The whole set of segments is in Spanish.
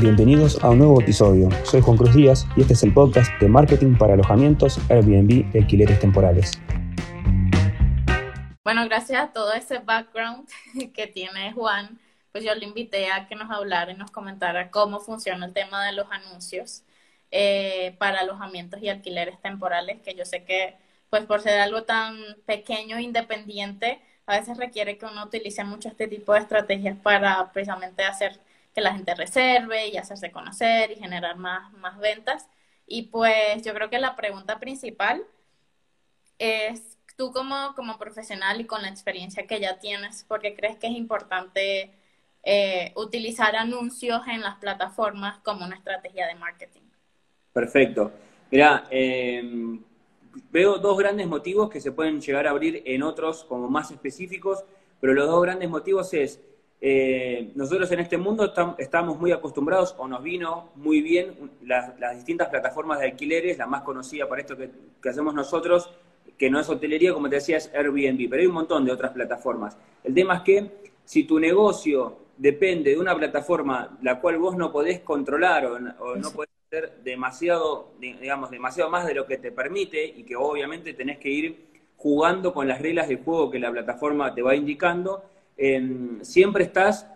Bienvenidos a un nuevo episodio. Soy Juan Cruz Díaz y este es el podcast de marketing para alojamientos, Airbnb y alquileres temporales. Bueno, gracias a todo ese background que tiene Juan, pues yo le invité a que nos hablara y nos comentara cómo funciona el tema de los anuncios eh, para alojamientos y alquileres temporales, que yo sé que pues por ser algo tan pequeño e independiente, a veces requiere que uno utilice mucho este tipo de estrategias para precisamente hacer que la gente reserve y hacerse conocer y generar más, más ventas. Y pues yo creo que la pregunta principal es, tú como, como profesional y con la experiencia que ya tienes, ¿por qué crees que es importante eh, utilizar anuncios en las plataformas como una estrategia de marketing? Perfecto. Mira, em, veo dos grandes motivos que se pueden llegar a abrir en otros como más específicos, pero los dos grandes motivos es, eh, nosotros en este mundo estamos muy acostumbrados o nos vino muy bien las, distintas plataformas de alquileres, la más conocida para esto que, hacemos nosotros, que no es hotelería, como te decía, es Airbnb, pero hay un montón de otras plataformas. El tema es que si tu negocio depende de una plataforma la cual vos no podés controlar o, o no podés demasiado, digamos, demasiado más de lo que te permite y que obviamente tenés que ir jugando con las reglas del juego que la plataforma te va indicando, em, siempre estás,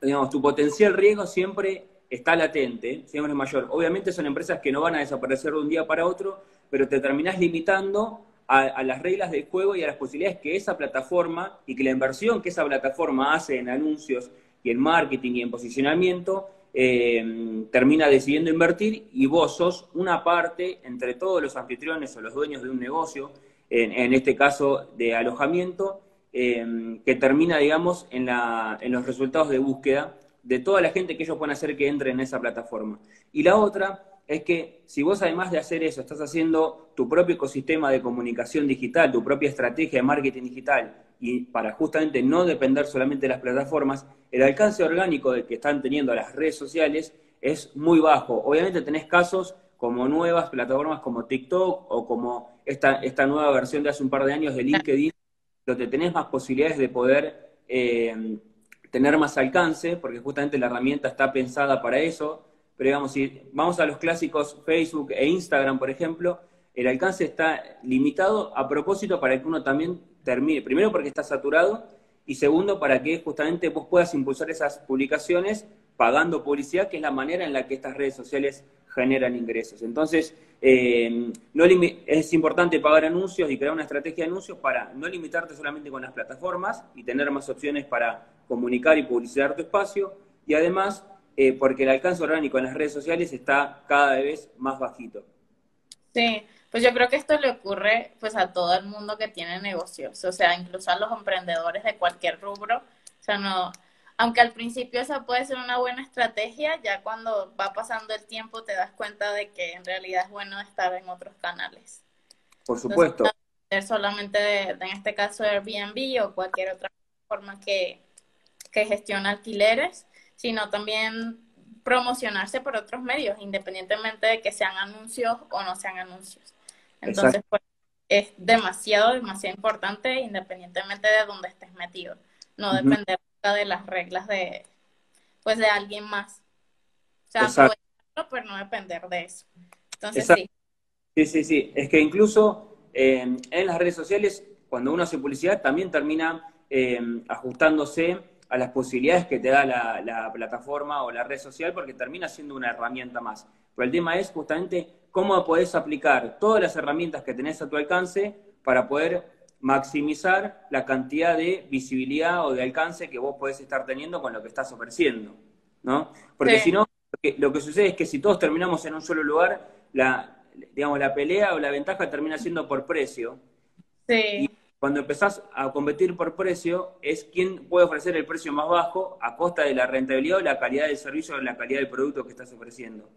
digamos, tu potencial riesgo siempre está latente, siempre es mayor. Obviamente son empresas que no van a desaparecer de un día para otro, pero te terminás limitando a, a, las reglas del juego y a las posibilidades que esa plataforma y que la inversión que esa plataforma hace en anuncios y en marketing y en posicionamiento eh, termina decidiendo invertir y vos sos una parte entre todos los anfitriones o los dueños de un negocio, en, este caso de alojamiento, eh, que termina, digamos, en, la, en los resultados de búsqueda de toda la gente que ellos pueden hacer que entre en esa plataforma. Y la otra es que si vos además de hacer eso estás haciendo tu propio ecosistema de comunicación digital, tu propia estrategia de marketing digital, y para justamente no depender solamente de las plataformas, el alcance orgánico de que están teniendo las redes sociales es muy bajo. Obviamente tenés casos como nuevas plataformas como TikTok o como esta, esta nueva versión de hace un par de años de LinkedIn, donde tenés más posibilidades de poder eh, tener más alcance, porque justamente la herramienta está pensada para eso. Pero digamos, si vamos a los clásicos Facebook e Instagram, por ejemplo, el alcance está limitado a propósito para que uno también termine, primero porque está saturado y segundo para que justamente vos puedas impulsar esas publicaciones pagando publicidad, que es la manera en la que estas redes sociales generan ingresos. Entonces, eh, no es importante pagar anuncios y crear una estrategia de anuncios para no limitarte solamente con las plataformas y tener más opciones para comunicar y publicitar tu espacio, y además eh, porque el alcance orgánico en las redes sociales está cada vez más bajito. Sí, pues yo creo que esto le ocurre pues a todo el mundo que tiene negocios, o sea, incluso a los emprendedores de cualquier rubro. O sea, no, aunque al principio esa puede ser una buena estrategia, ya cuando va pasando el tiempo te das cuenta de que en realidad es bueno estar en otros canales. Por supuesto. no solamente en este caso Airbnb o cualquier otra forma que, que gestiona alquileres, sino también promocionarse por otros medios, independientemente de que sean anuncios o no sean anuncios. Entonces, pues, es demasiado, demasiado importante independientemente de dónde estés metido. No depender de las reglas de, pues, de alguien más. O sea, hacerlo, pero no depender de eso. Entonces, sí. Sí, sí, sí. Es que incluso eh, en las redes sociales, cuando uno hace publicidad, también termina eh, ajustándose a las posibilidades que te da la, la, plataforma o la red social, porque termina siendo una herramienta más. Pero el tema es justamente cómo podés aplicar todas las herramientas que tenés a tu alcance para poder maximizar la cantidad de visibilidad o de alcance que vos podés estar teniendo con lo que estás ofreciendo, ¿no? Porque si no, lo que sucede es que si todos terminamos en un solo lugar, la, digamos, la pelea o la ventaja termina siendo por precio. Sí. Y cuando empezás a competir por precio, es quién puede ofrecer el precio más bajo a costa de la rentabilidad o la calidad del servicio o la calidad del producto que estás ofreciendo.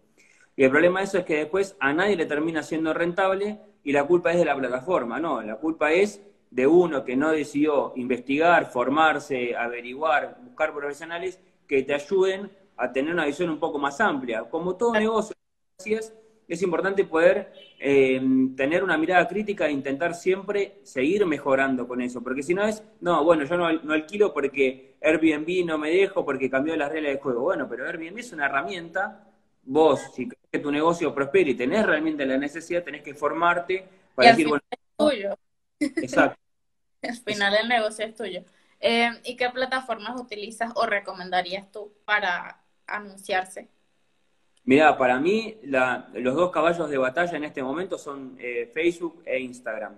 Y el problema de eso es que después a nadie le termina siendo rentable y la culpa es de la plataforma, no, la culpa es de uno que no decidió investigar, formarse, averiguar, buscar profesionales que te ayuden a tener una visión un poco más amplia. Como todo negocio, es importante poder eh, tener una mirada crítica e intentar siempre seguir mejorando con eso, porque si no es, no, bueno, yo no, no alquilo porque Airbnb no me dejo, porque cambió las reglas de juego. Bueno, pero Airbnb es una herramienta, vos, si querés que tu negocio prospere y tenés realmente la necesidad, tenés que formarte para decir, bueno, tuyo. Exacto. al final el negocio es tuyo. Eh, ¿Y qué plataformas utilizas o recomendarías tú para anunciarse? Mira, para mí los dos caballos de batalla en este momento son eh, Facebook e Instagram.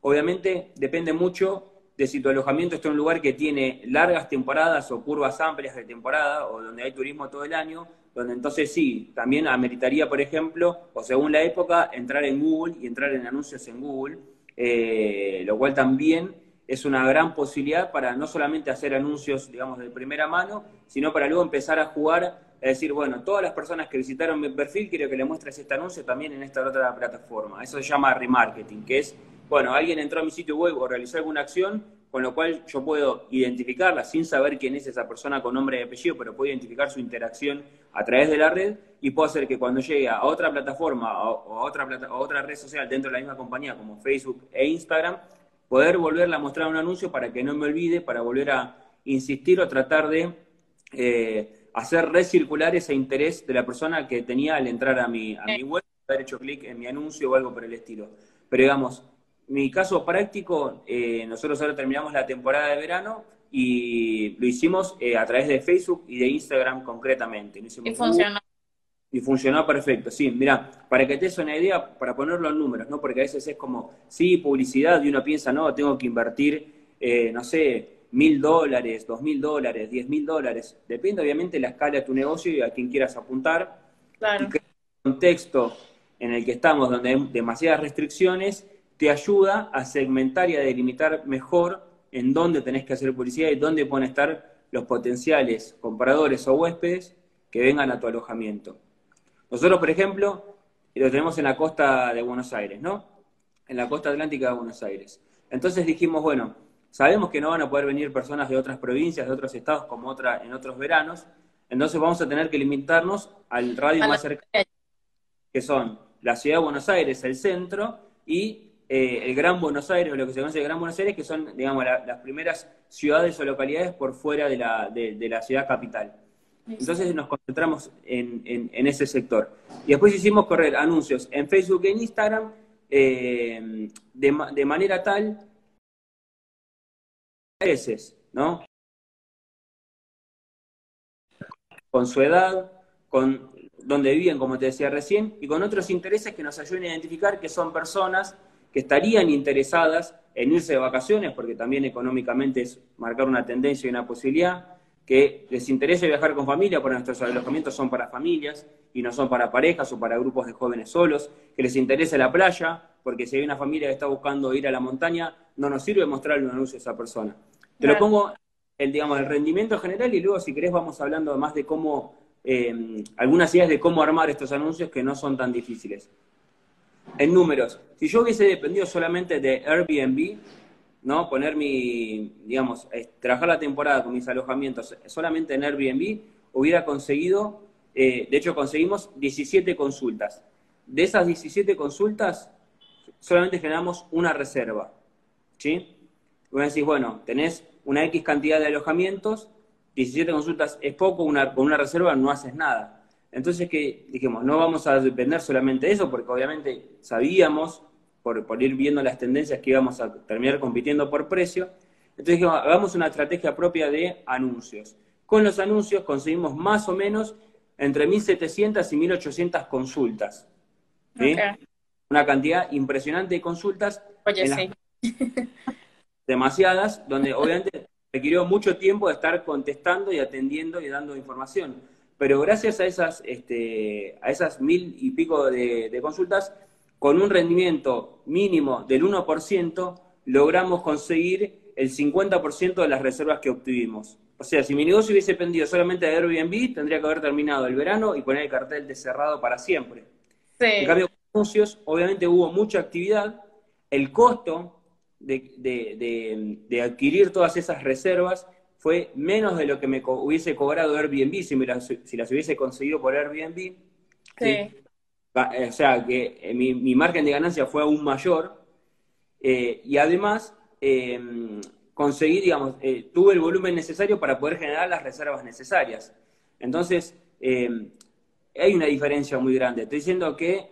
Obviamente depende mucho de si tu alojamiento está en un lugar que tiene largas temporadas o curvas amplias de temporada o donde hay turismo todo el año, donde entonces sí, también ameritaría, por ejemplo, o según la época, entrar en Google y entrar en anuncios en Google, eh, lo cual también es una gran posibilidad para no solamente hacer anuncios, digamos, de primera mano, sino para luego empezar a jugar, es decir, bueno, todas las personas que visitaron mi perfil, quiero que le muestres este anuncio también en esta otra plataforma. Eso se llama remarketing, que es, bueno, alguien entró a mi sitio web o realizó alguna acción, con lo cual yo puedo identificarla sin saber quién es esa persona con nombre y apellido, pero puedo identificar su interacción a través de la red y puedo hacer que cuando llegue a otra plataforma o, a otra, plata, otra red social dentro de la misma compañía como Facebook e Instagram, poder volverla a mostrar un anuncio para que no me olvide, para volver a insistir o tratar de eh, hacer recircular ese interés de la persona que tenía al entrar a mi, a mi web, haber hecho clic en mi anuncio o algo por el estilo. Pero digamos, mi caso práctico, eh, nosotros ahora terminamos la temporada de verano y lo hicimos eh, a través de Facebook y de Instagram concretamente. y funcionó. Y funcionó perfecto, sí. Mira, para que te des una idea, para ponerlo en números, ¿no? Porque a veces es como, sí, publicidad, y uno piensa, no, tengo que invertir, eh, no sé, mil dólares, dos mil dólares, diez mil dólares. Depende, obviamente, de la escala de tu negocio y a quien quieras apuntar. Claro. Y que el contexto en el que estamos, donde hay demasiadas restricciones, te ayuda a segmentar y a delimitar mejor en dónde tenés que hacer publicidad y dónde pueden estar los potenciales compradores o huéspedes que vengan a tu alojamiento. Nosotros, por ejemplo, lo tenemos en la costa de Buenos Aires, ¿no? En la costa atlántica de Buenos Aires. Entonces dijimos, bueno, sabemos que no van a poder venir personas de otras provincias, de otros estados, como otra, en otros veranos, entonces vamos a tener que limitarnos al radio más cercano, que son la ciudad de Buenos Aires, el centro, y eh, el Gran Buenos Aires, o lo que se conoce el Gran Buenos Aires, que son, digamos, las primeras ciudades o localidades por fuera de la, de la ciudad capital. Entonces nos concentramos en, ese sector. Y después hicimos correr anuncios en Facebook y en Instagram eh, de, manera tal, veces, ¿no? Con su edad, con donde viven, como te decía recién, y con otros intereses que nos ayuden a identificar que son personas que estarían interesadas en irse de vacaciones, porque también económicamente es marcar una tendencia y una posibilidad, que les interese viajar con familia, porque nuestros alojamientos son para familias y no son para parejas o para grupos de jóvenes solos, que les interese la playa, porque si hay una familia que está buscando ir a la montaña, no nos sirve mostrarle un anuncio a esa persona. Te lo pongo, el, digamos, el rendimiento general y luego si querés vamos hablando más de cómo, eh, algunas ideas de cómo armar estos anuncios que no son tan difíciles. En números, si yo hubiese dependido solamente de Airbnb, ¿no? Poner mi, digamos, trabajar la temporada con mis alojamientos solamente en Airbnb, hubiera conseguido, eh, de hecho conseguimos 17 consultas. De esas 17 consultas, solamente generamos una reserva, ¿sí? Voy a decir, bueno, tenés una X cantidad de alojamientos, 17 consultas es poco, una, con una reserva no haces nada. Entonces, que dijimos, no vamos a depender solamente de eso, porque obviamente sabíamos por, ir viendo las tendencias que íbamos a terminar compitiendo por precio. Entonces dijimos, hagamos una estrategia propia de anuncios. Con los anuncios conseguimos más o menos entre 1.700 y 1.800 consultas. Una cantidad impresionante de consultas. Oye, sí. demasiadas, donde obviamente requirió mucho tiempo de estar contestando y atendiendo y dando información. Pero gracias a esas, este, a esas mil y pico de consultas, con un rendimiento mínimo del 1%, logramos conseguir el 50% de las reservas que obtuvimos. O sea, si mi negocio hubiese dependido solamente de Airbnb, tendría que haber terminado el verano y poner el cartel de cerrado para siempre. En cambio, con anuncios, obviamente hubo mucha actividad. El costo de, adquirir todas esas reservas fue menos de lo que me hubiese cobrado Airbnb si, las, hubiese conseguido por Airbnb. Sí o sea, que eh, mi, margen de ganancia fue aún mayor eh, y además em, conseguí, digamos, eh, tuve el volumen necesario para poder generar las reservas necesarias. Entonces, em, hay una diferencia muy grande. Estoy diciendo que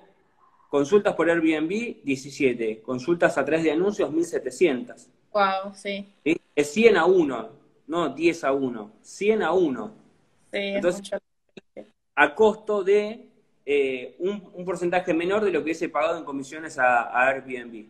consultas por Airbnb, 17, consultas a través de anuncios, 1700. Wow, sí. Es 100 a 1, no 10 a 1, 100 a 1. Sí, Entonces, a costo de eh, un, porcentaje menor de lo que he pagado en comisiones a, Airbnb.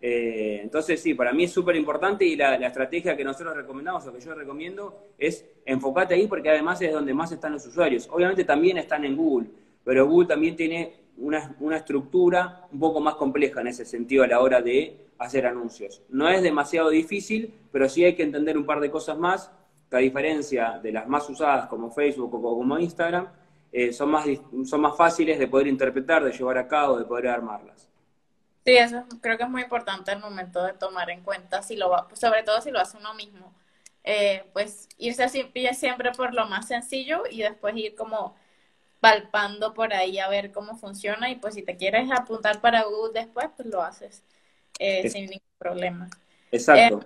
Eh, entonces, sí, para mí es súper importante y la, estrategia que nosotros recomendamos o que yo recomiendo es enfocarte ahí porque además es donde más están los usuarios. Obviamente también están en Google, pero Google también tiene una, una estructura un poco más compleja en ese sentido a la hora de hacer anuncios. No es demasiado difícil, pero sí hay que entender un par de cosas más, que a diferencia de las más usadas como Facebook o como Instagram, eh, son, más, son más fáciles de poder interpretar, de llevar a cabo, de poder armarlas. Sí, eso creo que es muy importante el momento de tomar en cuenta, si lo va, sobre todo si lo hace uno mismo. Eh, pues irse siempre por lo más sencillo y después ir como palpando por ahí a ver cómo funciona y pues si te quieres apuntar para Google después, pues lo haces eh, sin ningún problema. Exacto.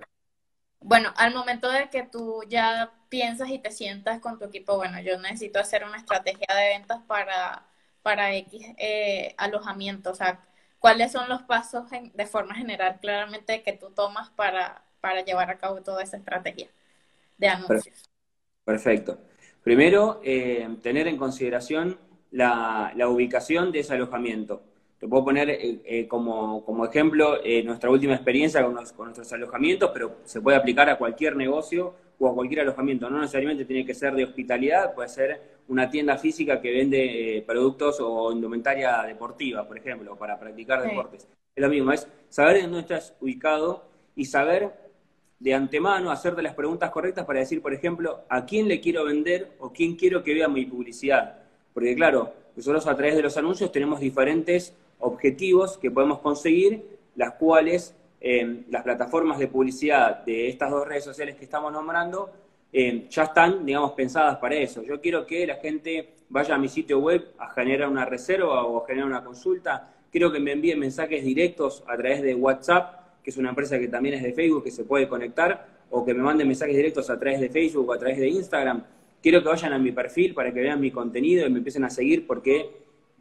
bueno, al momento de que tú ya piensas y te sientas con tu equipo, bueno, yo necesito hacer una estrategia de ventas para, para X eh, alojamiento, o sea, ¿cuáles son los pasos de forma general claramente que tú tomas para, para llevar a cabo toda esa estrategia de anuncios? Perfecto. Primero, eh, tener en consideración la, la, ubicación de ese alojamiento. Te puedo poner eh, eh, como, como, ejemplo nuestra última experiencia con, con, nuestros alojamientos, pero se puede aplicar a cualquier negocio o a cualquier alojamiento. No necesariamente tiene que ser de hospitalidad, puede ser una tienda física que vende eh, productos o indumentaria deportiva, por ejemplo, para practicar deportes. Es lo mismo, es saber en dónde estás ubicado y saber de antemano hacerte las preguntas correctas para decir, por ejemplo, a quién le quiero vender o quién quiero que vea mi publicidad. Porque claro, nosotros a través de los anuncios tenemos diferentes objetivos que podemos conseguir, las cuales las plataformas de publicidad de estas dos redes sociales que estamos nombrando eh, ya están, digamos, pensadas para eso. Yo quiero que la gente vaya a mi sitio web a generar una reserva o a generar una consulta. Quiero que me envíen mensajes directos a través de WhatsApp, que es una empresa que también es de Facebook, que se puede conectar, o que me manden mensajes directos a través de Facebook o a través de Instagram. Quiero que vayan a mi perfil para que vean mi contenido y me empiecen a seguir porque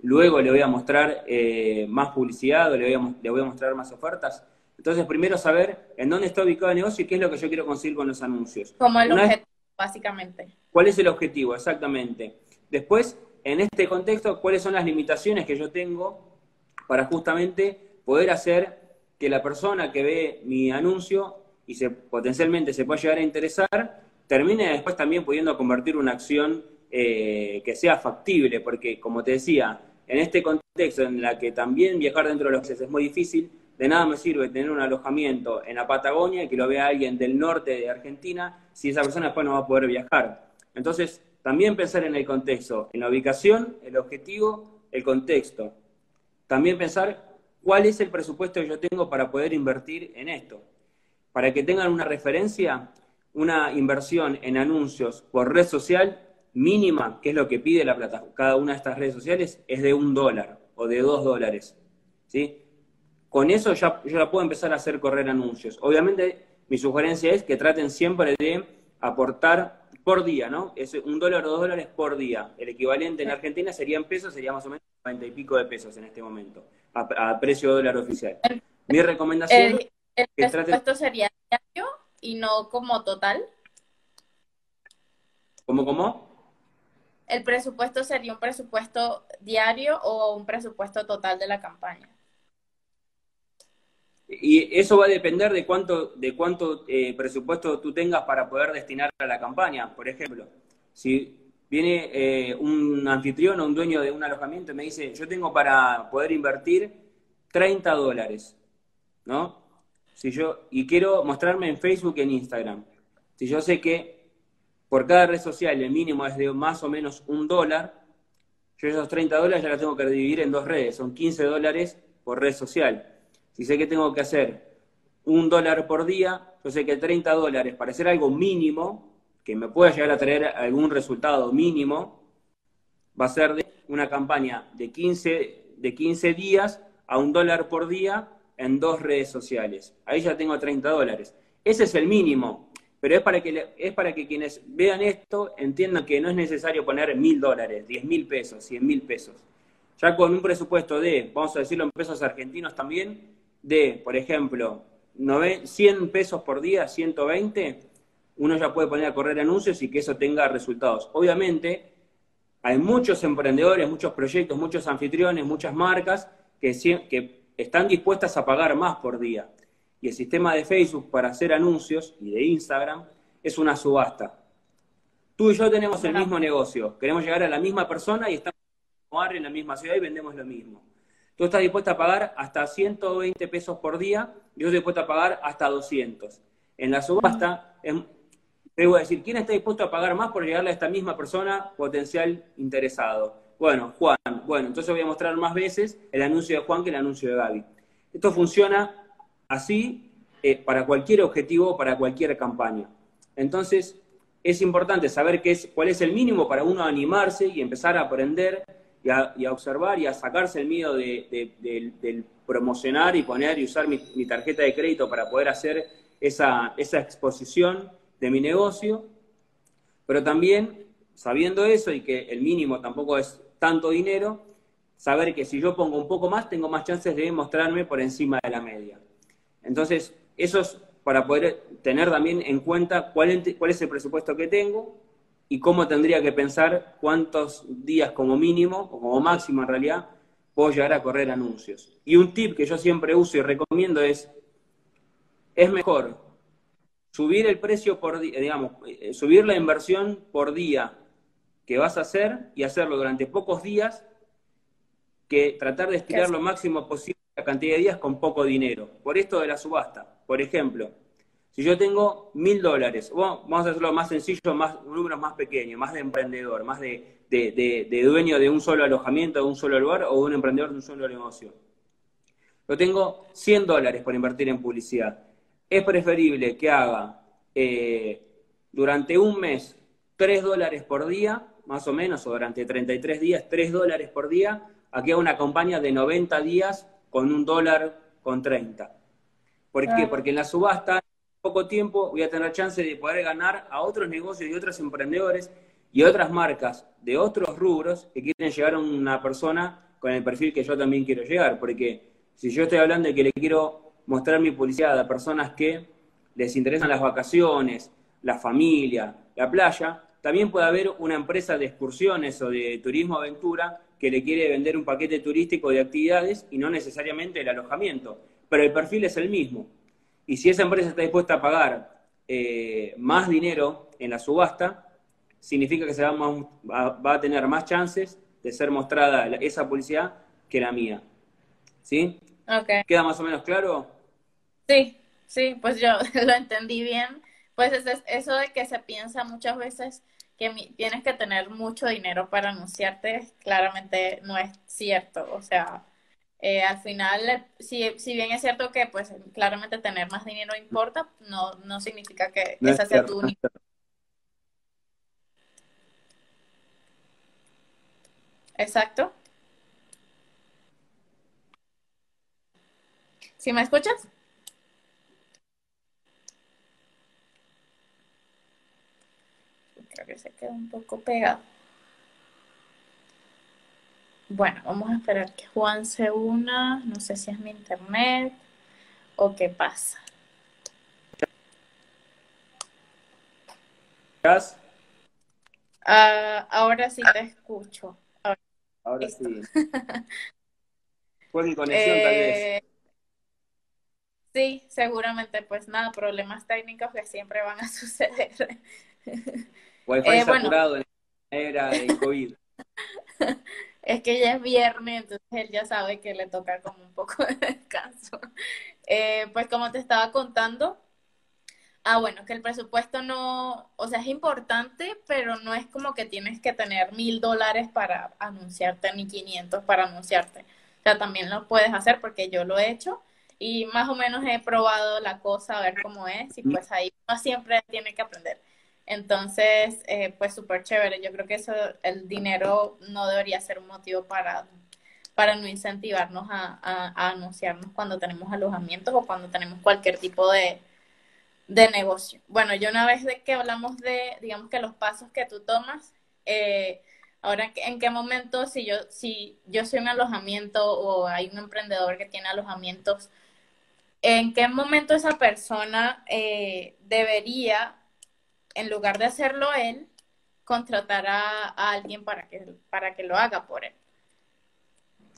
luego le voy a mostrar eh, más publicidad o le le voy a mostrar más ofertas. Entonces, primero saber en dónde está ubicado el negocio y qué es lo que yo quiero conseguir con los anuncios. Como el objetivo, básicamente. ¿Cuál es el objetivo? Exactamente. Después, en este contexto, cuáles son las limitaciones que yo tengo para justamente poder hacer que la persona que ve mi anuncio y se, potencialmente se pueda llegar a interesar, termine después también pudiendo convertir una acción eh, que sea factible, porque como te decía, en este contexto en la que también viajar dentro de los procesos es muy difícil, de nada me sirve tener un alojamiento en la Patagonia y que lo vea alguien del norte de Argentina si esa persona después no va a poder viajar. Entonces, también pensar en el contexto, en la ubicación, el objetivo, el contexto. También pensar cuál es el presupuesto que yo tengo para poder invertir en esto. Para que tengan una referencia, una inversión en anuncios por red social mínima, que es lo que pide la plata, cada una de estas redes sociales, es de un dólar o de dos dólares. ¿sí? con eso ya yo ya puedo empezar a hacer correr anuncios. Obviamente, mi sugerencia es que traten siempre de aportar por día, ¿no? Es un dólar o dos dólares por día. El equivalente en Argentina sería en pesos, sería más o menos 90 y pico de pesos en este momento, a, precio dólar oficial. Mi recomendación el, el presupuesto sería diario y no como total. ¿Cómo, cómo? ¿El presupuesto sería un presupuesto diario o un presupuesto total de la campaña? Y eso va a depender de cuánto, de cuánto eh, presupuesto tú tengas para poder destinar a la campaña. Por ejemplo, si viene eh, un anfitrión o un dueño de un alojamiento y me dice, yo tengo para poder invertir 30 dólares, ¿no? Si yo, y quiero mostrarme en Facebook y en Instagram. Si yo sé que por cada red social el mínimo es de más o menos un dólar, yo esos 30 dólares ya los tengo que dividir en dos redes, son 15 dólares por red social. Si sé que tengo que hacer un dólar por día, yo sé que 30 dólares, para hacer algo mínimo, que me pueda llegar a traer algún resultado mínimo, va a ser de una campaña de 15 de 15 días a un dólar por día en dos redes sociales. Ahí ya tengo 30 dólares. Ese es el mínimo, pero es para que, es para que quienes vean esto entiendan que no es necesario poner mil dólares, diez mil pesos, cien mil pesos. Ya con un presupuesto de, vamos a decirlo en pesos argentinos también, de, por ejemplo, 100 pesos por día, 120, uno ya puede poner a correr anuncios y que eso tenga resultados. Obviamente, hay muchos emprendedores, muchos proyectos, muchos anfitriones, muchas marcas que, que están dispuestas a pagar más por día. Y el sistema de Facebook para hacer anuncios y de Instagram es una subasta. Tú y yo tenemos el mismo negocio, queremos llegar a la misma persona y estamos en la misma ciudad y vendemos lo mismo. Tú estás dispuesta a pagar hasta 120 pesos por día, yo estoy dispuesto a pagar hasta 200. En la subasta, te voy a decir, ¿quién está dispuesto a pagar más por llegarle a esta misma persona potencial interesado? Bueno, Juan. Bueno, entonces voy a mostrar más veces el anuncio de Juan que el anuncio de Gaby. Esto funciona así eh, para cualquier objetivo, para cualquier campaña. Entonces, es importante saber qué es, cuál es el mínimo para uno animarse y empezar a aprender y a, observar y a sacarse el miedo de, promocionar y poner y usar mi, tarjeta de crédito para poder hacer esa, esa exposición de mi negocio, pero también sabiendo eso y que el mínimo tampoco es tanto dinero, saber que si yo pongo un poco más, tengo más chances de mostrarme por encima de la media. Entonces, eso es para poder tener también en cuenta cuál, es el presupuesto que tengo y cómo tendría que pensar cuántos días como mínimo o como máximo en realidad puedo llegar a correr anuncios. Y un tip que yo siempre uso y recomiendo es, es mejor subir el precio por día, digamos, eh, subir la inversión por día que vas a hacer y hacerlo durante pocos días que tratar de estirar lo máximo posible la cantidad de días con poco dinero. Por esto de la subasta. Por ejemplo, si yo tengo mil dólares, vamos a hacerlo más sencillo, más, números más pequeños, más de emprendedor, más de, de, dueño de un solo alojamiento, de un solo lugar o de un emprendedor de un solo negocio. Yo tengo 100 dólares por invertir en publicidad. Es preferible que haga eh, durante un mes 3 dólares por día más o menos, o durante 33 días, 3 dólares por día, aquí hago una campaña de 90 días con un dólar con 30. ¿Por qué? Porque en la subasta, en poco tiempo, voy a tener chance de poder ganar a otros negocios y otros emprendedores y otras marcas de otros rubros que quieren llegar a una persona con el perfil que yo también quiero llegar. Porque si yo estoy hablando de que le quiero mostrar mi publicidad a personas que les interesan las vacaciones, la familia, la playa, también puede haber una empresa de excursiones o de turismo aventura que le quiere vender un paquete turístico de actividades y no necesariamente el alojamiento, pero el perfil es el mismo. Y si esa empresa está dispuesta a pagar eh, más dinero en la subasta, significa que se va, a tener más chances de ser mostrada esa publicidad que la mía. ¿Sí? ¿Queda más o menos claro? Sí, sí, pues yo lo entendí bien. Pues es eso de que se piensa muchas veces que tienes que tener mucho dinero para anunciarte, claramente no es cierto. O sea, eh, al final, si, si bien es cierto que pues claramente tener más dinero importa, no, no significa que esa sea tu única. Exacto. ¿Sí me escuchas? Que se queda un poco pegado. Bueno, vamos a esperar que Juan se una. No sé si es mi internet o qué pasa. Uh, ahora sí te escucho. Ahora, sí. Fue mi conexión tal vez. Eh, sí, seguramente, pues nada, problemas técnicos que siempre van a suceder. Wi-Fi eh, saturado en la era de COVID. es que ya es viernes, entonces él ya sabe que le toca como un poco de descanso. Eh, pues como te estaba contando, ah, bueno, que el presupuesto no, o sea, es importante, pero no es como que tienes que tener mil dólares para anunciarte ni 500 para anunciarte. O sea, también lo puedes hacer porque yo lo he hecho y más o menos he probado la cosa a ver cómo es y pues ahí uno siempre tiene que aprender. Entonces, eh, pues súper chévere. Yo creo que eso, el dinero no debería ser un motivo para, para no incentivarnos a, anunciarnos cuando tenemos alojamientos o cuando tenemos cualquier tipo de, de negocio. Bueno, yo una vez de que hablamos de, digamos que los pasos que tú tomas, eh, ahora en qué momento, si yo, si yo soy un alojamiento o hay un emprendedor que tiene alojamientos, ¿en qué momento esa persona eh, debería, en lugar de hacerlo él, contratar a, alguien para que, para que lo haga por él?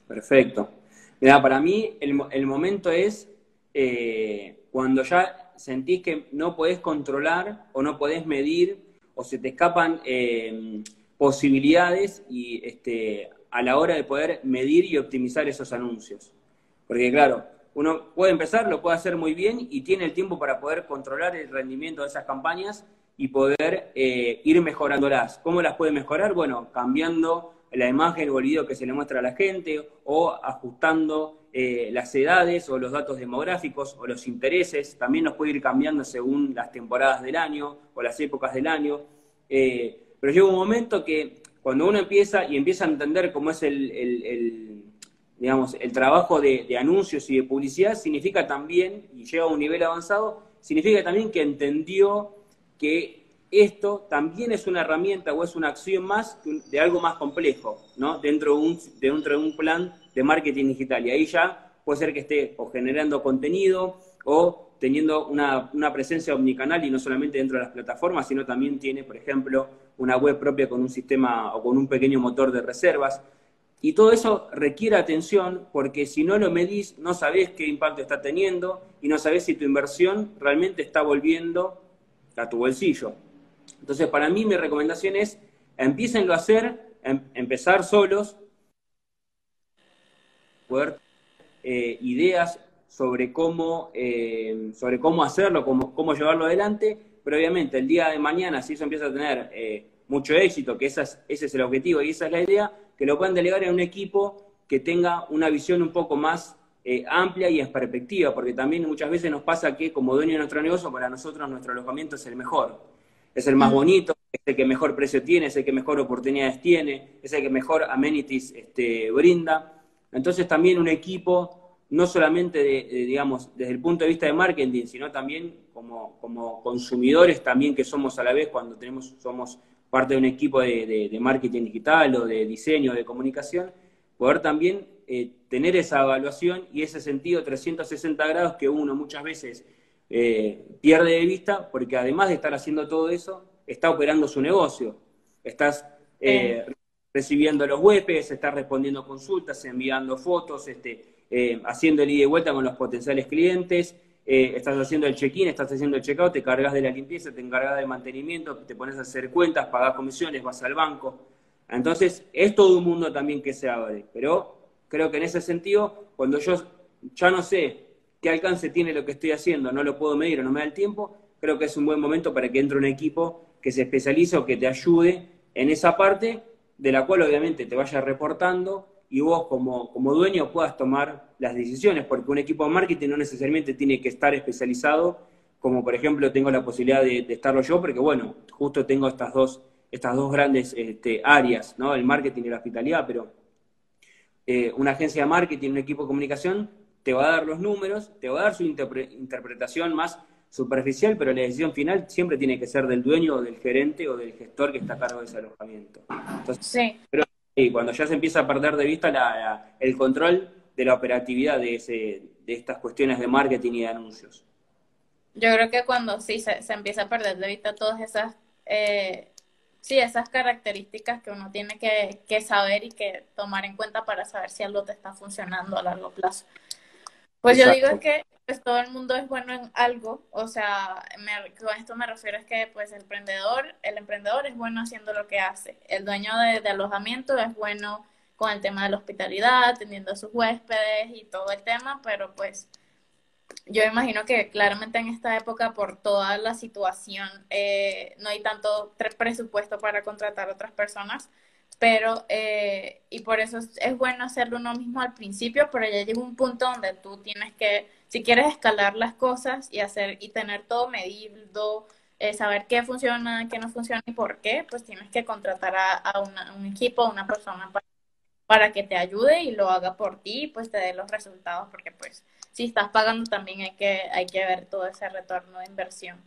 Perfecto. Mira, para mí el, momento es eh, cuando ya sentís que no podés controlar o no podés medir o se te escapan eh, posibilidades y este, a la hora de poder medir y optimizar esos anuncios. Porque claro, uno puede empezar, lo puede hacer muy bien y tiene el tiempo para poder controlar el rendimiento de esas campañas y poder eh, ir mejorándolas. ¿Cómo las puede mejorar? Bueno, cambiando la imagen o el video que se le muestra a la gente o ajustando eh, las edades o los datos demográficos o los intereses. También nos puede ir cambiando según las temporadas del año o las épocas del año. Eh, pero llega un momento que cuando uno empieza y empieza a entender cómo es el, digamos, el trabajo de, anuncios y de publicidad, significa también, y llega a un nivel avanzado, significa también que entendió que esto también es una herramienta o es una acción más de algo más complejo, ¿no? Dentro de un, plan de marketing digital. Y ahí ya puede ser que esté o generando contenido o teniendo una, presencia omnicanal y no solamente dentro de las plataformas, sino también tiene, por ejemplo, una web propia con un sistema o con un pequeño motor de reservas. Y todo eso requiere atención porque si no lo medís, no sabés qué impacto está teniendo y no sabés si tu inversión realmente está volviendo a tu bolsillo. Entonces, para mí mi recomendación es, empiecenlo a hacer, em, empezar solos, poder eh, ideas sobre cómo, eh, sobre cómo hacerlo, cómo, cómo llevarlo adelante, pero obviamente el día de mañana, si eso empieza a tener eh, mucho éxito, que ese es el objetivo y esa es la idea, que lo puedan delegar en un equipo que tenga una visión un poco más amplia y en perspectiva, porque también muchas veces nos pasa que como dueño de nuestro negocio, para nosotros nuestro alojamiento es el mejor es el más mm. bonito, es el que mejor precio tiene, es el que mejor oportunidades tiene, es el que mejor amenities este, brinda. Entonces también un equipo, no solamente digamos, desde el punto de vista de marketing, sino también como, como consumidores también que somos a la vez cuando tenemos, somos parte de un equipo de, marketing digital o de diseño, de comunicación, poder también eh, tener esa evaluación y ese sentido 360 grados que uno muchas veces eh, pierde de vista porque además de estar haciendo todo eso, está operando su negocio. Estás eh, recibiendo los huéspedes, estás respondiendo consultas, enviando fotos, este, haciendo el ida y vuelta con los potenciales clientes, estás haciendo el check-in, estás haciendo el check-out, te cargas de la limpieza, te encargas de mantenimiento, te pones a hacer cuentas, pagas comisiones, vas al banco. Entonces, es todo un mundo también que se abre. Pero creo que en ese sentido, cuando yo ya no sé qué alcance tiene lo que estoy haciendo, no lo puedo medir o no me da el tiempo, creo que es un buen momento para que entre un equipo que se especialice o que te ayude en esa parte, de la cual obviamente te vaya reportando y vos como, como dueño puedas tomar las decisiones, porque un equipo de marketing no necesariamente tiene que estar especializado, como por ejemplo tengo la posibilidad de, estarlo yo, porque bueno, justo tengo estas dos, estas dos grandes este, áreas, ¿no? el marketing y la hospitalidad, pero eh, una agencia de marketing, un equipo de comunicación, te va a dar los números, te va a dar su interpretación más superficial, pero la decisión final siempre tiene que ser del dueño o del gerente o del gestor que está a cargo de ese alojamiento. Entonces, sí. Pero cuando ya se empieza a perder de vista el control de la operatividad de, ese, de estas cuestiones de marketing y de anuncios. Yo creo que cuando sí se, empieza a perder de vista todas esas, eh, sí, esas características que uno tiene que, que saber y que tomar en cuenta para saber si algo te está funcionando a largo plazo. Pues yo digo que pues, todo el mundo es bueno en algo, o sea, con esto me refiero es que pues el emprendedor, el emprendedor es bueno haciendo lo que hace, el dueño de, alojamiento es bueno con el tema de la hospitalidad, atendiendo a sus huéspedes y todo el tema, pero pues yo imagino que claramente en esta época por toda la situación eh, no hay tanto presupuesto para contratar a otras personas, pero, eh, y por eso es, bueno hacerlo uno mismo al principio, pero ya llega un punto donde tú tienes que, si quieres escalar las cosas y hacer, y tener todo medido, eh, saber qué funciona, qué no funciona y por qué, pues tienes que contratar a, un equipo, a una persona para, para que te ayude y lo haga por ti y pues te dé los resultados, porque pues si estás pagando también hay que, hay que ver todo ese retorno de inversión.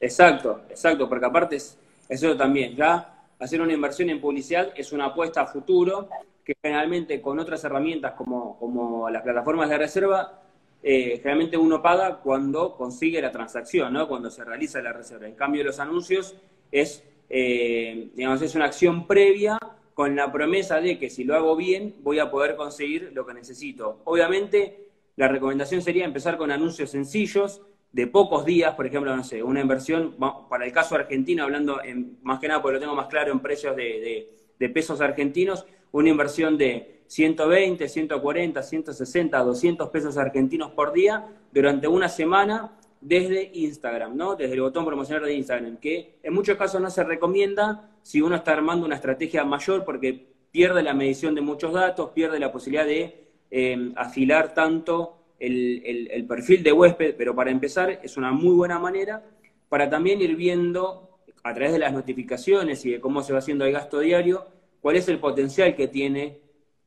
Exacto, exacto, porque aparte es eso también, ya hacer una inversión en publicidad es una apuesta a futuro que generalmente con otras herramientas como, como las plataformas de reserva, eh, generalmente uno paga cuando consigue la transacción, ¿no? cuando se realiza la reserva. En cambio, los anuncios es, eh, digamos, es una acción previa con la promesa de que si lo hago bien voy a poder conseguir lo que necesito. Obviamente, la recomendación sería empezar con anuncios sencillos, de pocos días, por ejemplo, no sé, una inversión, para el caso argentino, hablando en, más que nada porque lo tengo más claro en precios de, de pesos argentinos, una inversión de 120, 140, 160, 200 pesos argentinos por día durante una semana desde Instagram, ¿no? Desde el botón promocional de Instagram, que en muchos casos no se recomienda si uno está armando una estrategia mayor porque pierde la medición de muchos datos, pierde la posibilidad de eh, afilar tanto el, el, perfil de huésped, pero para empezar es una muy buena manera para también ir viendo a través de las notificaciones y de cómo se va haciendo el gasto diario, cuál es el potencial que tiene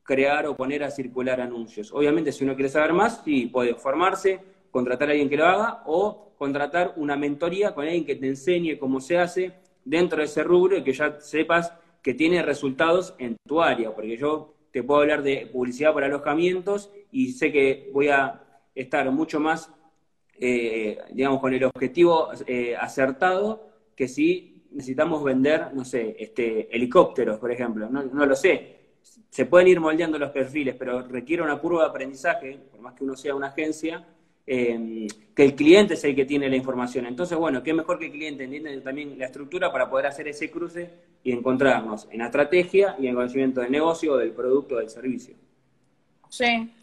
crear o poner a circular anuncios. Obviamente, si uno quiere saber más, sí, puede formarse, contratar a alguien que lo haga o contratar una mentoría con alguien que te enseñe cómo se hace dentro de ese rubro y que ya sepas que tiene resultados en tu área, porque yo te puedo hablar de publicidad para alojamientos y sé que voy a estar mucho más, eh, digamos, con el objetivo eh, acertado que si necesitamos vender, no sé, este, helicópteros, por ejemplo, no, no lo sé, se pueden ir moldeando los perfiles, pero requiere una curva de aprendizaje, por más que uno sea una agencia, eh, que el cliente es el que tiene la información. Entonces, bueno, qué mejor que el cliente entienda también la estructura para poder hacer ese cruce y encontrarnos en la estrategia y en conocimiento del negocio, del producto, del servicio. Sí.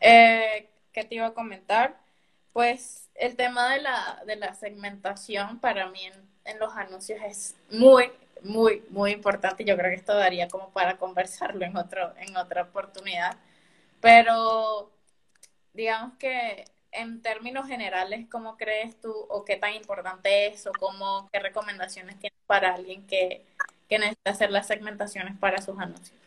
Eh, ¿Qué te iba a comentar? Pues el tema de la, de la segmentación para mí en los anuncios es muy, muy, muy importante. Yo creo que esto daría como para conversarlo en, otro, en otra oportunidad. Pero digamos que en términos generales, ¿cómo crees tú o qué tan importante es o cómo, qué recomendaciones tienes para alguien que, que necesita hacer las segmentaciones para sus anuncios?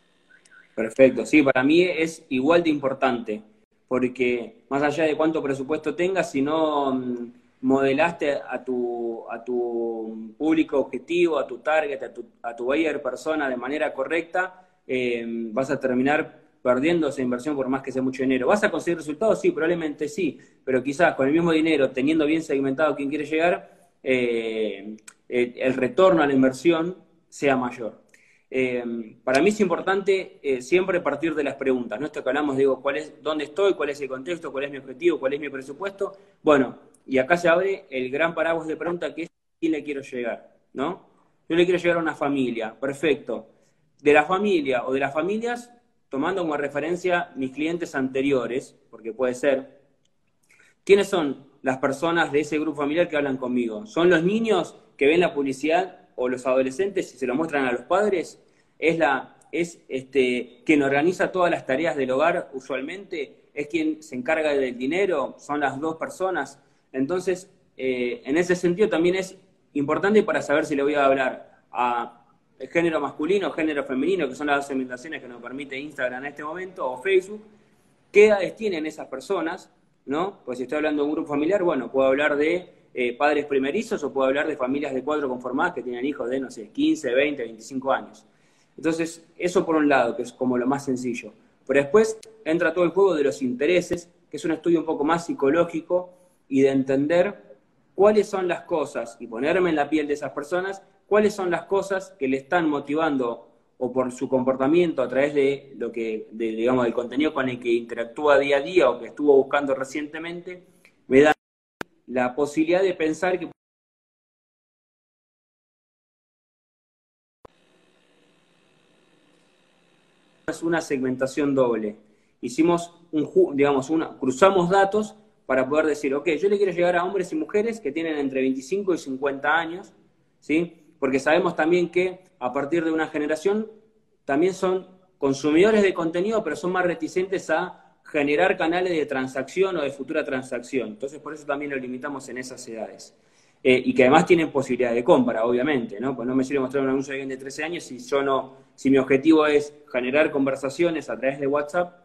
Perfecto, sí, para mí es igual de importante, porque más allá de cuánto presupuesto tengas, si no mm, modelaste a tu, a tu público objetivo, a tu target, a tu, a tu buyer persona de manera correcta, eh, vas a terminar perdiendo esa inversión por más que sea mucho dinero. ¿Vas a conseguir resultados? Sí, probablemente sí, pero quizás con el mismo dinero, teniendo bien segmentado quién quiere llegar, eh, eh, el retorno a la inversión sea mayor. para mí es importante siempre partir de las preguntas, ¿no? Esto que hablamos, digo, ¿cuál es, ¿dónde estoy? ¿Cuál es el contexto? ¿Cuál es mi objetivo? ¿Cuál es mi presupuesto? Bueno, y acá se abre el gran paraguas de pregunta que es quién le quiero llegar, ¿no? Yo le quiero llegar a una familia, perfecto. De la familia o de las familias, tomando como referencia mis clientes anteriores, porque puede ser, ¿quiénes son las personas de ese grupo familiar que hablan conmigo? ¿Son los niños que ven la publicidad o los adolescentes y se lo muestran a los padres? ¿Es la es este quien organiza todas las tareas del hogar usualmente? ¿Es quien se encarga del dinero? ¿Son las dos personas? Entonces, eh, en ese sentido también es importante para saber si le voy a hablar a género masculino, género femenino, que son las segmentaciones que nos permite Instagram en este momento, o Facebook, qué edades tienen esas personas, ¿no? Pues si estoy hablando de un grupo familiar, bueno, puedo hablar de eh, padres primerizos o puedo hablar de familias de cuatro conformadas que tienen hijos de, no sé, 15, 20, 25 años. Entonces, eso por un lado, que es como lo más sencillo. Pero después entra todo el juego de los intereses, que es un estudio un poco más psicológico, y de entender cuáles son las cosas y ponerme en la piel de esas personas, cuáles son las cosas que le están motivando o por su comportamiento a través de lo que, digamos, del contenido con el que interactúa día a día o que estuvo buscando recientemente, me da la posibilidad de pensar que es una segmentación doble. Hicimos un, digamos, una, cruzamos datos para poder decir, ok, yo le quiero llegar a hombres y mujeres que tienen entre 25 y 50 años, ¿sí? Porque sabemos también que a partir de una generación también son consumidores de contenido, pero son más reticentes a generar canales de transacción o de futura transacción. Entonces, por eso también lo limitamos en esas edades. eh, y que además tienen posibilidad de compra, obviamente, ¿no? Pues no me sirve mostrar un anuncio de alguien de 13 años si yo no, si mi objetivo es generar conversaciones a través de WhatsApp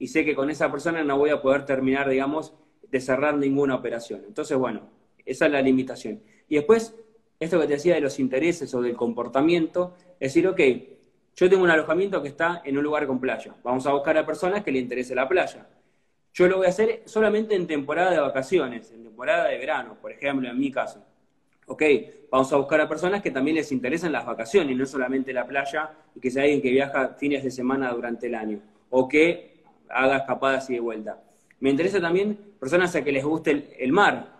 y sé que con esa persona no voy a poder terminar, digamos, de cerrar ninguna operación. Entonces, bueno, esa es la limitación. Y después, esto que te decía de los intereses o del comportamiento, es decir, ok, yo tengo un alojamiento que está en un lugar con playa. Vamos a buscar a personas que le interese la playa. Yo lo voy a hacer solamente en temporada de vacaciones, en temporada de verano, por ejemplo, en mi caso. Ok, vamos a buscar a personas que también les interesen las vacaciones, no solamente la playa, y que sea alguien que viaja fines de semana durante el año, o que haga escapadas y de vuelta. Me interesa también personas a que les guste el, mar,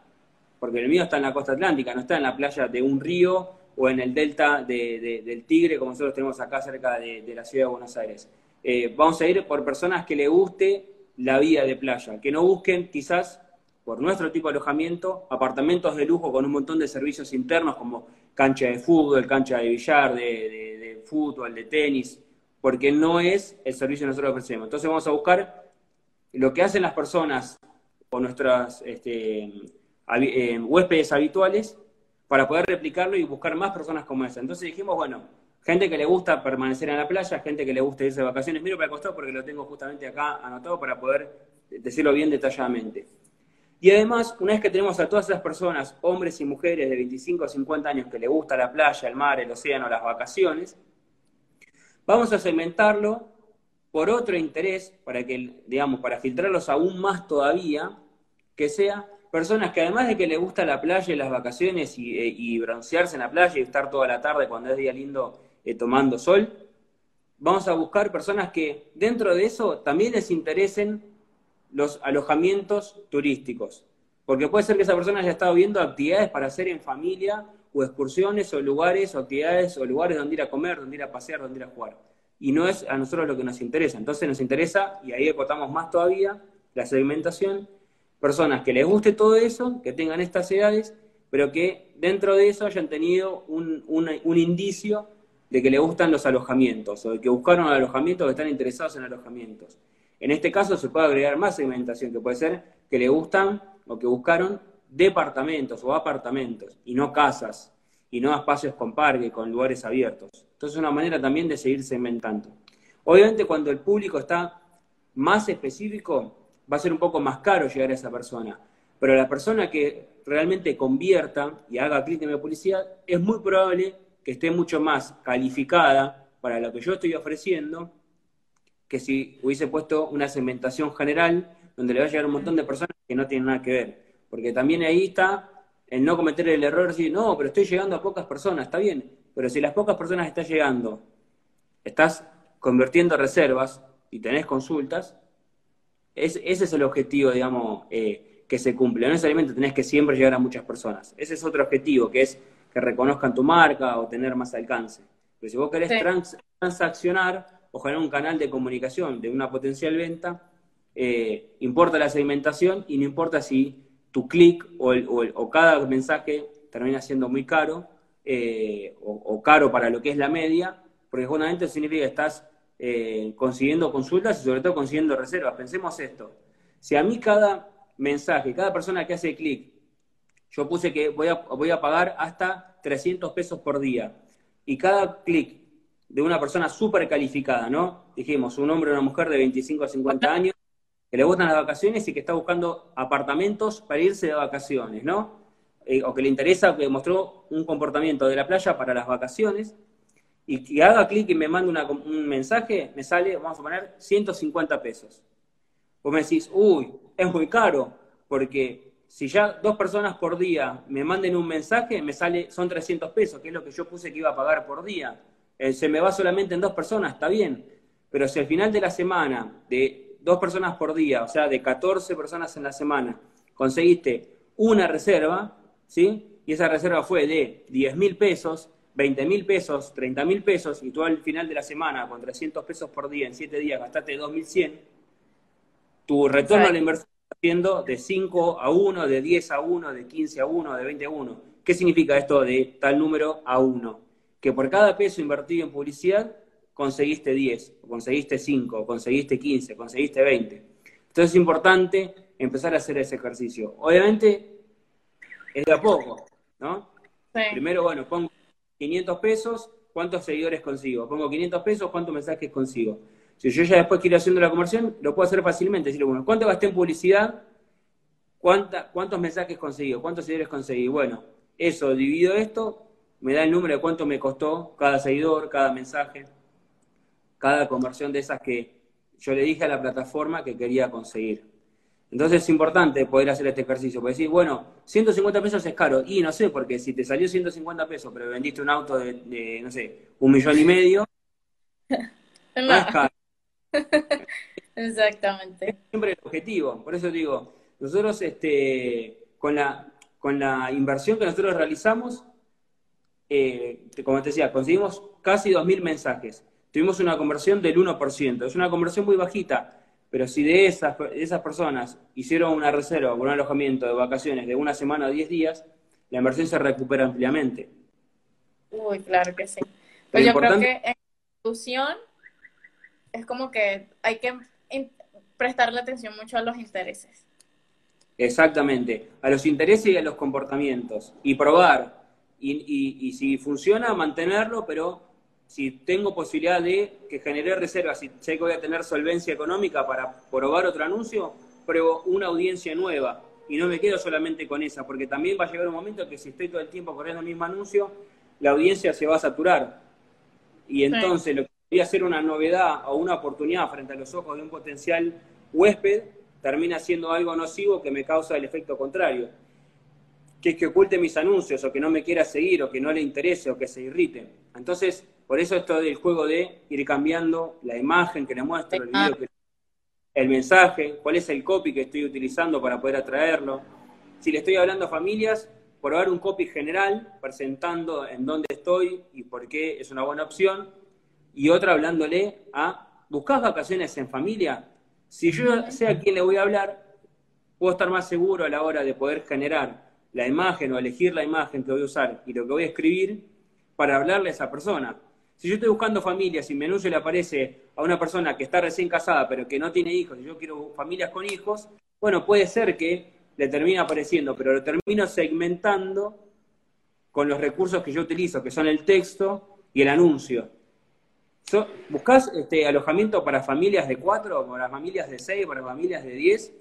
porque el mío está en la costa atlántica, no está en la playa de un río o en el delta del Tigre, como nosotros tenemos acá cerca de, la ciudad de Buenos Aires. Eh, vamos a ir por personas que les guste la vida de playa, que no busquen quizás por nuestro tipo de alojamiento apartamentos de lujo con un montón de servicios internos como cancha de fútbol, cancha de billar, de, fútbol, de tenis, porque no es el servicio que nosotros ofrecemos. Entonces vamos a buscar lo que hacen las personas o nuestras este, eh, huéspedes habituales para poder replicarlo y buscar más personas como esa. Entonces dijimos, bueno, Gente que le gusta permanecer en la playa, gente que le gusta irse de vacaciones. Miro para el porque lo tengo justamente acá anotado para poder decirlo bien detalladamente. Y además, una vez que tenemos a todas esas personas, hombres y mujeres de 25 a 50 años que le gusta la playa, el mar, el océano, las vacaciones, vamos a segmentarlo por otro interés, para que, digamos, para filtrarlos aún más todavía, que sea personas que además de que le gusta la playa y las vacaciones y, eh, y broncearse en la playa y estar toda la tarde cuando es día lindo eh, tomando sol. Vamos a buscar personas que dentro de eso también les interesen los alojamientos turísticos. Porque puede ser que esa persona haya estado viendo actividades para hacer en familia o excursiones o lugares o actividades o lugares donde ir a comer, donde ir a pasear, donde ir a jugar. Y no es a nosotros lo que nos interesa. Entonces nos interesa, y ahí acotamos más todavía, la segmentación, personas que les guste todo eso, que tengan estas edades, pero que dentro de eso hayan tenido un, un indicio de que le gustan los alojamientos o de que buscaron alojamientos que están interesados en alojamientos. En este caso se puede agregar más segmentación, que puede ser que le gustan o que buscaron departamentos o apartamentos y no casas y no espacios con parque, con lugares abiertos. Entonces es una manera también de seguir segmentando. Obviamente cuando el público está más específico, va a ser un poco más caro llegar a esa persona. Pero la persona que realmente convierta y haga clic en la publicidad, es muy probable que esté mucho más calificada para lo que yo estoy ofreciendo que si hubiese puesto una segmentación general donde le va a llegar un montón de personas que no tienen nada que ver. Porque también ahí está el no cometer el error de decir, no, pero estoy llegando a pocas personas, está bien, pero si las pocas personas están llegando, estás convirtiendo reservas y tenés consultas, ese es el objetivo, digamos, eh, que se cumple. No necesariamente tenés que siempre llegar a muchas personas. Ese es otro objetivo, que es que reconozcan tu marca o tener más alcance. Pero si vos querés transaccionar o generar un canal de comunicación de una potencial venta, eh, importa la segmentación y no importa si tu clic o, cada mensaje termina siendo muy caro eh, o, caro para lo que es la media, porque justamente significa que estás eh, consiguiendo consultas y sobre todo consiguiendo reservas. Pensemos esto, si a mí cada mensaje, cada persona que hace clic yo puse que voy a, voy a pagar hasta 300 pesos por día. Y cada clic de una persona súper calificada, ¿no? Dijimos, un hombre o una mujer de 25 a 50 años, que le gustan las vacaciones y que está buscando apartamentos para irse de vacaciones, ¿no? Eh, o que le interesa, que mostró un comportamiento de la playa para las vacaciones, y que haga clic y me mande un mensaje, me sale, vamos a poner, 150 pesos. Vos me decís, uy, es muy caro, porque si ya dos personas por día me manden un mensaje, me sale, son 300 pesos, que es lo que yo puse que iba a pagar por día. Eh, se me va solamente en dos personas, está bien. Pero si al final de la semana, de dos personas por día, o sea, de 14 personas en la semana, conseguiste una reserva, ¿sí? Y esa reserva fue de 10 mil pesos, 20 mil pesos, 30 mil pesos, y tú al final de la semana, con 300 pesos por día, en 7 días, gastaste 2.100, tu retorno a la inversión haciendo de 5 a 1, de 10 a 1, de 15 a 1, de 20 a 1. ¿Qué significa esto de tal número a 1? Que por cada peso invertido en publicidad conseguiste 10, conseguiste 5, conseguiste 15, conseguiste 20. Entonces es importante empezar a hacer ese ejercicio. Obviamente es de a poco. ¿no? Primero, bueno, pongo 500 pesos, ¿cuántos seguidores consigo? Pongo 500 pesos, ¿cuántos mensajes consigo? Si yo ya después quiero haciendo la conversión, lo puedo hacer fácilmente. Decirle, bueno, ¿cuánto gasté en publicidad? ¿Cuántos mensajes conseguí? ¿Cuántos seguidores conseguí? Bueno, eso, divido esto, me da el número de cuánto me costó cada seguidor, cada mensaje, cada conversión de esas que yo le dije a la plataforma que quería conseguir. Entonces es importante poder hacer este ejercicio, porque decir, bueno, 150 pesos es caro, y no sé, porque si te salió 150 pesos, pero vendiste un auto de, no sé, un millón y medio, no es caro. Exactamente. siempre el objetivo, por eso digo, nosotros este, con, la, con la inversión que nosotros realizamos, eh, como te decía, conseguimos casi 2.000 mensajes. Tuvimos una conversión del 1%. Es una conversión muy bajita, pero si de esas, esas personas hicieron una reserva con un alojamiento de vacaciones de una semana o 10 días, la inversión se recupera ampliamente. Uy, claro que sí. Pero yo creo que en institución es como que hay que prestarle atención mucho a los intereses. Exactamente, a los intereses y a los comportamientos. Y probar. Y, si funciona, mantenerlo, pero si tengo posibilidad de que genere reservas, si sé que voy a tener solvencia económica para probar otro anuncio, pruebo una audiencia nueva. Y no me quedo solamente con esa, porque también va a llegar un momento que si estoy todo el tiempo corriendo el mismo anuncio, la audiencia se va a saturar. Y entonces lo que podría ser una novedad o una oportunidad frente a los ojos de un potencial huésped termina siendo algo nocivo que me causa el efecto contrario, que es que oculte mis anuncios o que no me quiera seguir o que no le interese o que se irrite. Entonces, por eso esto del juego de ir cambiando la imagen que le muestro, el video, el mensaje, cuál es el copy que estoy utilizando para poder atraerlo. Si le estoy hablando a familias, probar un copy general, presentando en dónde estoy y por qué es una buena opción, y otra hablándole a, ¿buscás vacaciones en familia? Si yo sé a quién le voy a hablar, puedo estar más seguro a la hora de poder generar la imagen o elegir la imagen que voy a usar y lo que voy a escribir para hablarle a esa persona. Si yo estoy buscando familias y mi anuncio le aparece a una persona que está recién casada pero que no tiene hijos y yo quiero familias con hijos, bueno, puede ser que le termine apareciendo, pero lo termino segmentando con los recursos que yo utilizo, que son el texto y el anuncio. ¿Buscás este, alojamiento para familias de cuatro, para familias de seis, para familias de diez?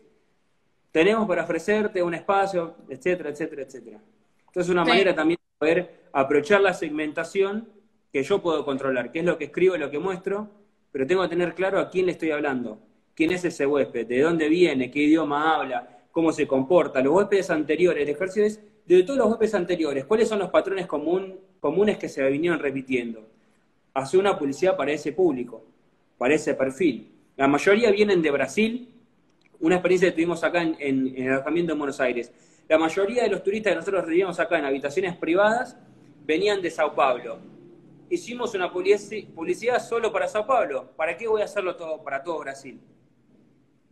Tenemos para ofrecerte un espacio, etcétera, etcétera, etcétera. Entonces, una manera también de poder aprovechar la segmentación que yo puedo controlar, qué es lo que escribo y lo que muestro, pero tengo que tener claro a quién le estoy hablando, quién es ese huésped, de dónde viene, qué idioma habla, cómo se comporta. Los huéspedes anteriores, el ejercicio es de todos los huéspedes anteriores, cuáles son los patrones comunes que se vinieron repitiendo hace una publicidad para ese público, para ese perfil. La mayoría vienen de Brasil, una experiencia que tuvimos acá en, el alojamiento en Buenos Aires. La mayoría de los turistas que nosotros recibimos acá en habitaciones privadas venían de Sao Paulo. Hicimos una publicidad solo para Sao Paulo. ¿Para qué voy a hacerlo todo para todo Brasil?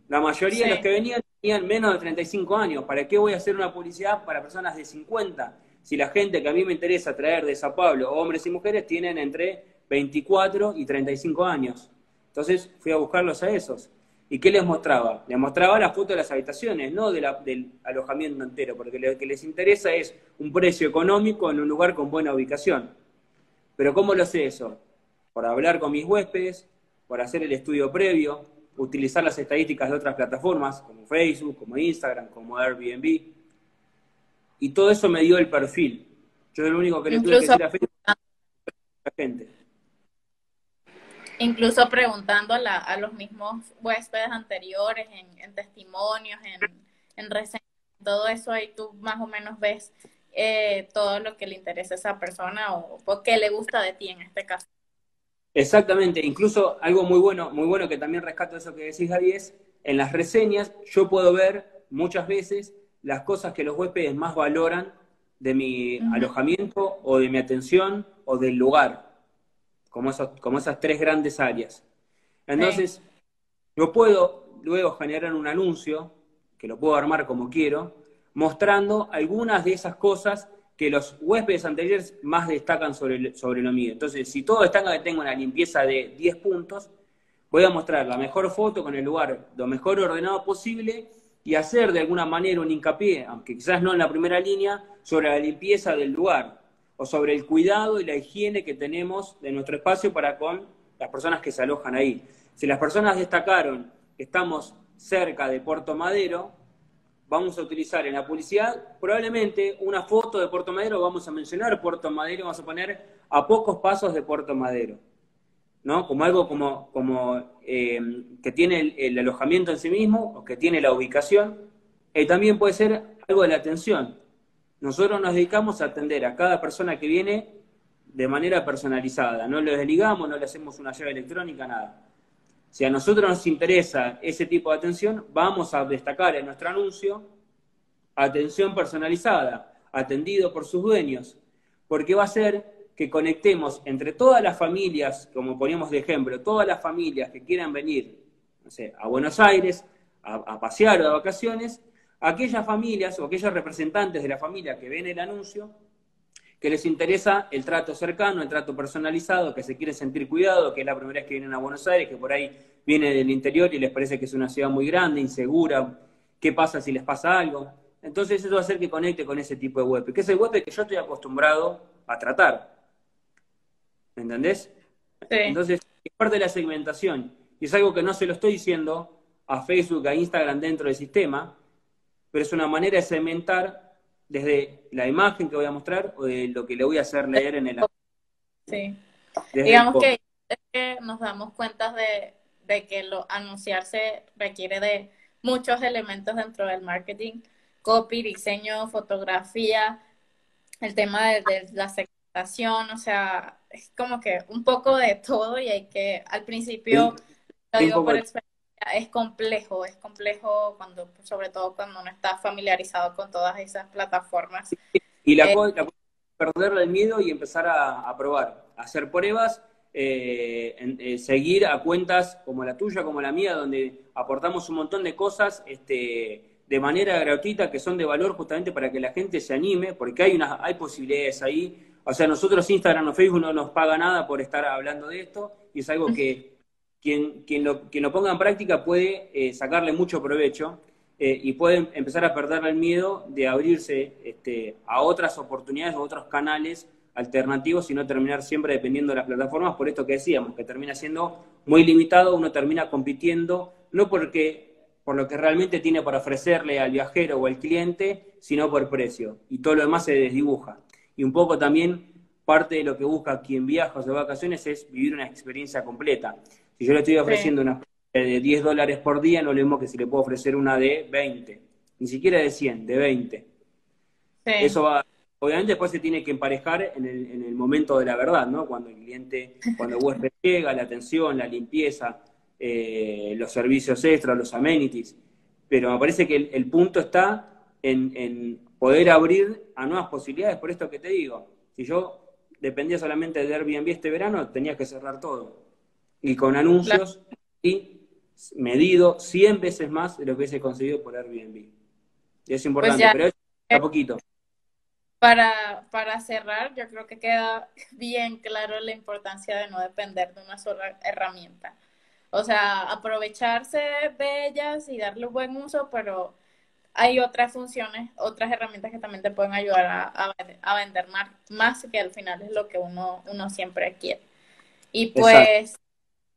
La mayoría de los que venían tenían menos de 35 años. ¿Para qué voy a hacer una publicidad para personas de 50? Si la gente que a mí me interesa traer de Sao Paulo, hombres y mujeres, tienen entre 24 y 35 años. Entonces fui a buscarlos a esos. ¿Y qué les mostraba? Les mostraba la foto de las habitaciones, no del alojamiento entero, porque lo que les interesa es un precio económico en un lugar con buena ubicación. Pero ¿cómo lo sé eso? Por hablar con mis huéspedes, por hacer el estudio previo, utilizar las estadísticas de otras plataformas, como Facebook, como Instagram, como Airbnb. Y todo eso me dio el perfil. Yo lo único que le tuve que decir a Facebook la gente incluso preguntando a, los mismos huéspedes anteriores, en, testimonios, en, reseñas, todo eso ahí tú más o menos ves eh, todo lo que le interesa a esa persona o, o qué le gusta de ti en este caso. Exactamente, incluso algo muy bueno, muy bueno que también rescato eso que decís Javi es, en las reseñas yo puedo ver muchas veces las cosas que los huéspedes más valoran de mi alojamiento o de mi atención o del lugar como, como esas tres grandes áreas. Entonces, yo puedo luego generar un anuncio, que lo puedo armar como quiero, mostrando algunas de esas cosas que los huéspedes anteriores más destacan sobre, sobre lo mío. Entonces, si todo destaca que tengo una limpieza de 10 puntos, voy a mostrar la mejor foto con el lugar lo mejor ordenado posible y hacer de alguna manera un hincapié, aunque quizás no en la primera línea, sobre la limpieza del lugar o sobre el cuidado y la higiene que tenemos de nuestro espacio para con las personas que se alojan ahí. Si las personas destacaron que estamos cerca de Puerto Madero, vamos a utilizar en la publicidad probablemente una foto de Puerto Madero, vamos a mencionar Puerto Madero, vamos a poner a pocos pasos de Puerto Madero. ¿no? Como algo como, como eh, que tiene el, alojamiento en sí mismo o que tiene la ubicación. y también puede ser algo de la atención. Nosotros nos dedicamos a atender a cada persona que viene de manera personalizada. No le desligamos, no le hacemos una llave electrónica, nada. Si a nosotros nos interesa ese tipo de atención, vamos a destacar en nuestro anuncio atención personalizada, atendido por sus dueños, porque va a ser que conectemos entre todas las familias, como poníamos de ejemplo, todas las familias que quieran venir a Buenos Aires a, pasear o de vacaciones, aquellas familias o aquellos representantes de la familia que ven el anuncio, que les interesa el trato cercano, el trato personalizado, que se quieren sentir cuidado, que es la primera vez que vienen a Buenos Aires, que por ahí viene del interior y les parece que es una ciudad muy grande, insegura, qué pasa si les pasa algo. Entonces eso va a hacer que conecte con ese tipo de web, que es el web que yo estoy acostumbrado a tratar. ¿Me entendés? Entonces, es parte de la segmentación. Y es algo que no se lo estoy diciendo a Facebook, a Instagram dentro del sistema, pero es una manera de segmentar desde la imagen que voy a mostrar o de lo que le voy a hacer leer en el... Sí. Digamos que, nos damos cuenta de, que lo, anunciarse requiere de muchos elementos dentro del marketing, copy, diseño, fotografía, el tema de, de la segmentación, o sea, es como que un poco de todo y hay que, al principio, lo digo por experiencia, es complejo, es complejo cuando, sobre todo cuando uno está familiarizado con todas esas plataformas. Y la, eh, perderle el miedo y empezar a, probar, a hacer pruebas, eh, eh, seguir a cuentas como la tuya, como la mía, donde aportamos un montón de cosas este, de manera gratuita que son de valor justamente para que la gente se anime, porque hay, unas, hay posibilidades ahí o sea, nosotros Instagram o Facebook no nos paga nada por estar hablando de esto y es algo que quien, quien, lo, quien lo ponga en práctica puede eh, sacarle mucho provecho eh, y puede empezar a perderle el miedo de abrirse este, a otras oportunidades o otros canales alternativos y no terminar siempre dependiendo de las plataformas, por esto que decíamos, que termina siendo muy limitado, uno termina compitiendo, no porque por lo que realmente tiene para ofrecerle al viajero o al cliente, sino por precio, y todo lo demás se desdibuja y un poco también parte de lo que busca quien viaja o de vacaciones es vivir una experiencia completa. Si yo le estoy ofreciendo una de 10 dólares por día, no lo mismo que si le puedo ofrecer una de 20, ni siquiera de 100, de 20. Eso va, obviamente después se tiene que emparejar en el, en el, momento de la verdad, ¿no? Cuando el cliente, cuando el huésped llega, la atención, la limpieza, eh, los servicios extras, los amenities. Pero me parece que el, punto está en, en poder abrir a nuevas posibilidades, por esto que te digo, si yo dependía solamente de Airbnb este verano, tenía que cerrar todo. Y con anuncios y medido 100 veces más de lo que hubiese conseguido por Airbnb. Y es importante, pues pero es a poquito. Para, para cerrar, yo creo que queda bien claro la importancia de no depender de una sola herramienta. O sea, aprovecharse de ellas y darle buen uso, pero hay otras funciones, otras herramientas que también te pueden ayudar a, a, vender más, más, que al final es lo que uno, uno siempre quiere. Y pues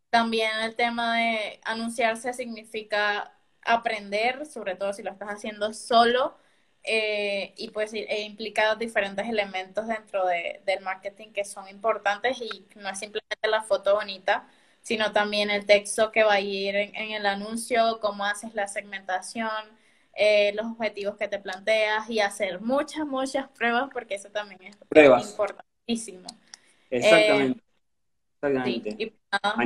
también el tema de anunciarse significa aprender, sobre todo si lo estás haciendo solo, eh, y pues e implica diferentes elementos dentro de, del marketing que son importantes y no es simplemente la foto bonita, sino también el texto que va a ir en el anuncio, cómo haces la segmentación, eh, los objetivos que te planteas y hacer muchas, muchas pruebas porque eso también es importantísimo. Exactamente. Eh, y,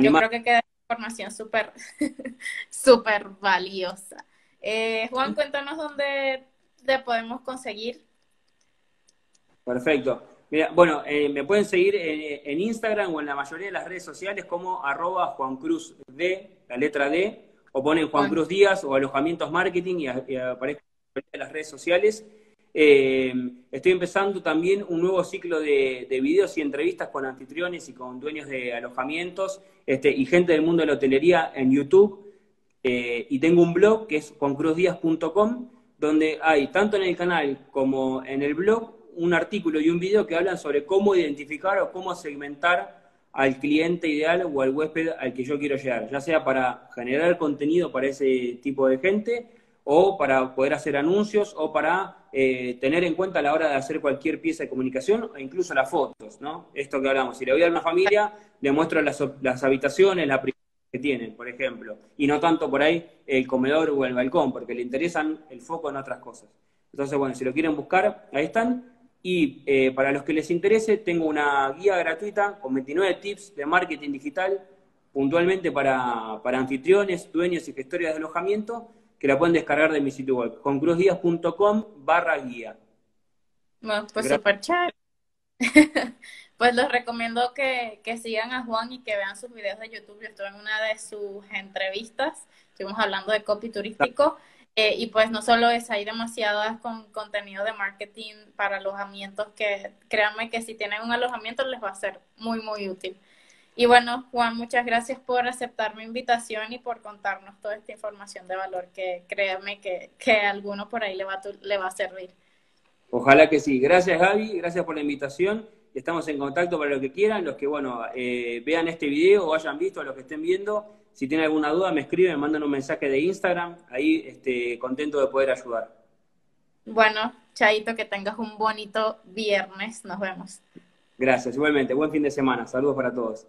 yo creo que queda información súper, súper valiosa. Eh, Juan, cuéntanos dónde te podemos conseguir. Perfecto. Mira, bueno, me pueden seguir en, Instagram o en la mayoría de las redes sociales como arroba Juan Cruz D, la letra D, o ponen Juan Cruz Díaz o alojamientos marketing y, aparece en las redes sociales. Eh, estoy empezando también un nuevo ciclo de, videos y entrevistas con anfitriones y con dueños de alojamientos este, y gente del mundo de la hotelería en YouTube. Eh, y tengo un blog que es juancruzdias.com, donde hay tanto en el canal como en el blog un artículo y un video que hablan sobre cómo identificar o cómo segmentar al cliente ideal o al huésped al que yo quiero llegar, ya sea para generar contenido para ese tipo de gente o para poder hacer anuncios o para eh, tener en cuenta a la hora de hacer cualquier pieza de comunicación o incluso las fotos, ¿no? Esto que hablamos, si le voy a una familia, le muestro las, las habitaciones, la que tienen, por ejemplo, y no tanto por ahí el comedor o el balcón, porque le interesan el foco en otras cosas. Entonces, bueno, si lo quieren buscar, ahí están. Y eh, para los que les interese, tengo una guía gratuita con 29 tips de marketing digital, puntualmente para, para anfitriones, dueños y gestores de alojamiento, que la pueden descargar de mi sitio web, concruzdias.com barra guía. Bueno, pues súper chévere. pues les recomiendo que, que, sigan a Juan y que vean sus videos de YouTube. Yo estuve en una de sus entrevistas, estuvimos hablando de copy turístico. Eh, y pues no solo es, hay demasiadas con contenido de marketing para alojamientos que créanme que si tienen un alojamiento les va a ser muy, muy útil. Y bueno, Juan, muchas gracias por aceptar mi invitación y por contarnos toda esta información de valor que créanme que, que a alguno por ahí le va, a, le va a servir. Ojalá que sí. Gracias Gaby, gracias por la invitación. Estamos en contacto para lo que quieran, los que bueno eh, vean este video o hayan visto, los que estén viendo. Si tienen alguna duda, me escriben, me mandan un mensaje de Instagram. Ahí este, contento de poder ayudar. Bueno, Chaito, que tengas un bonito viernes. Nos vemos. Gracias, igualmente. Buen fin de semana. Saludos para todos.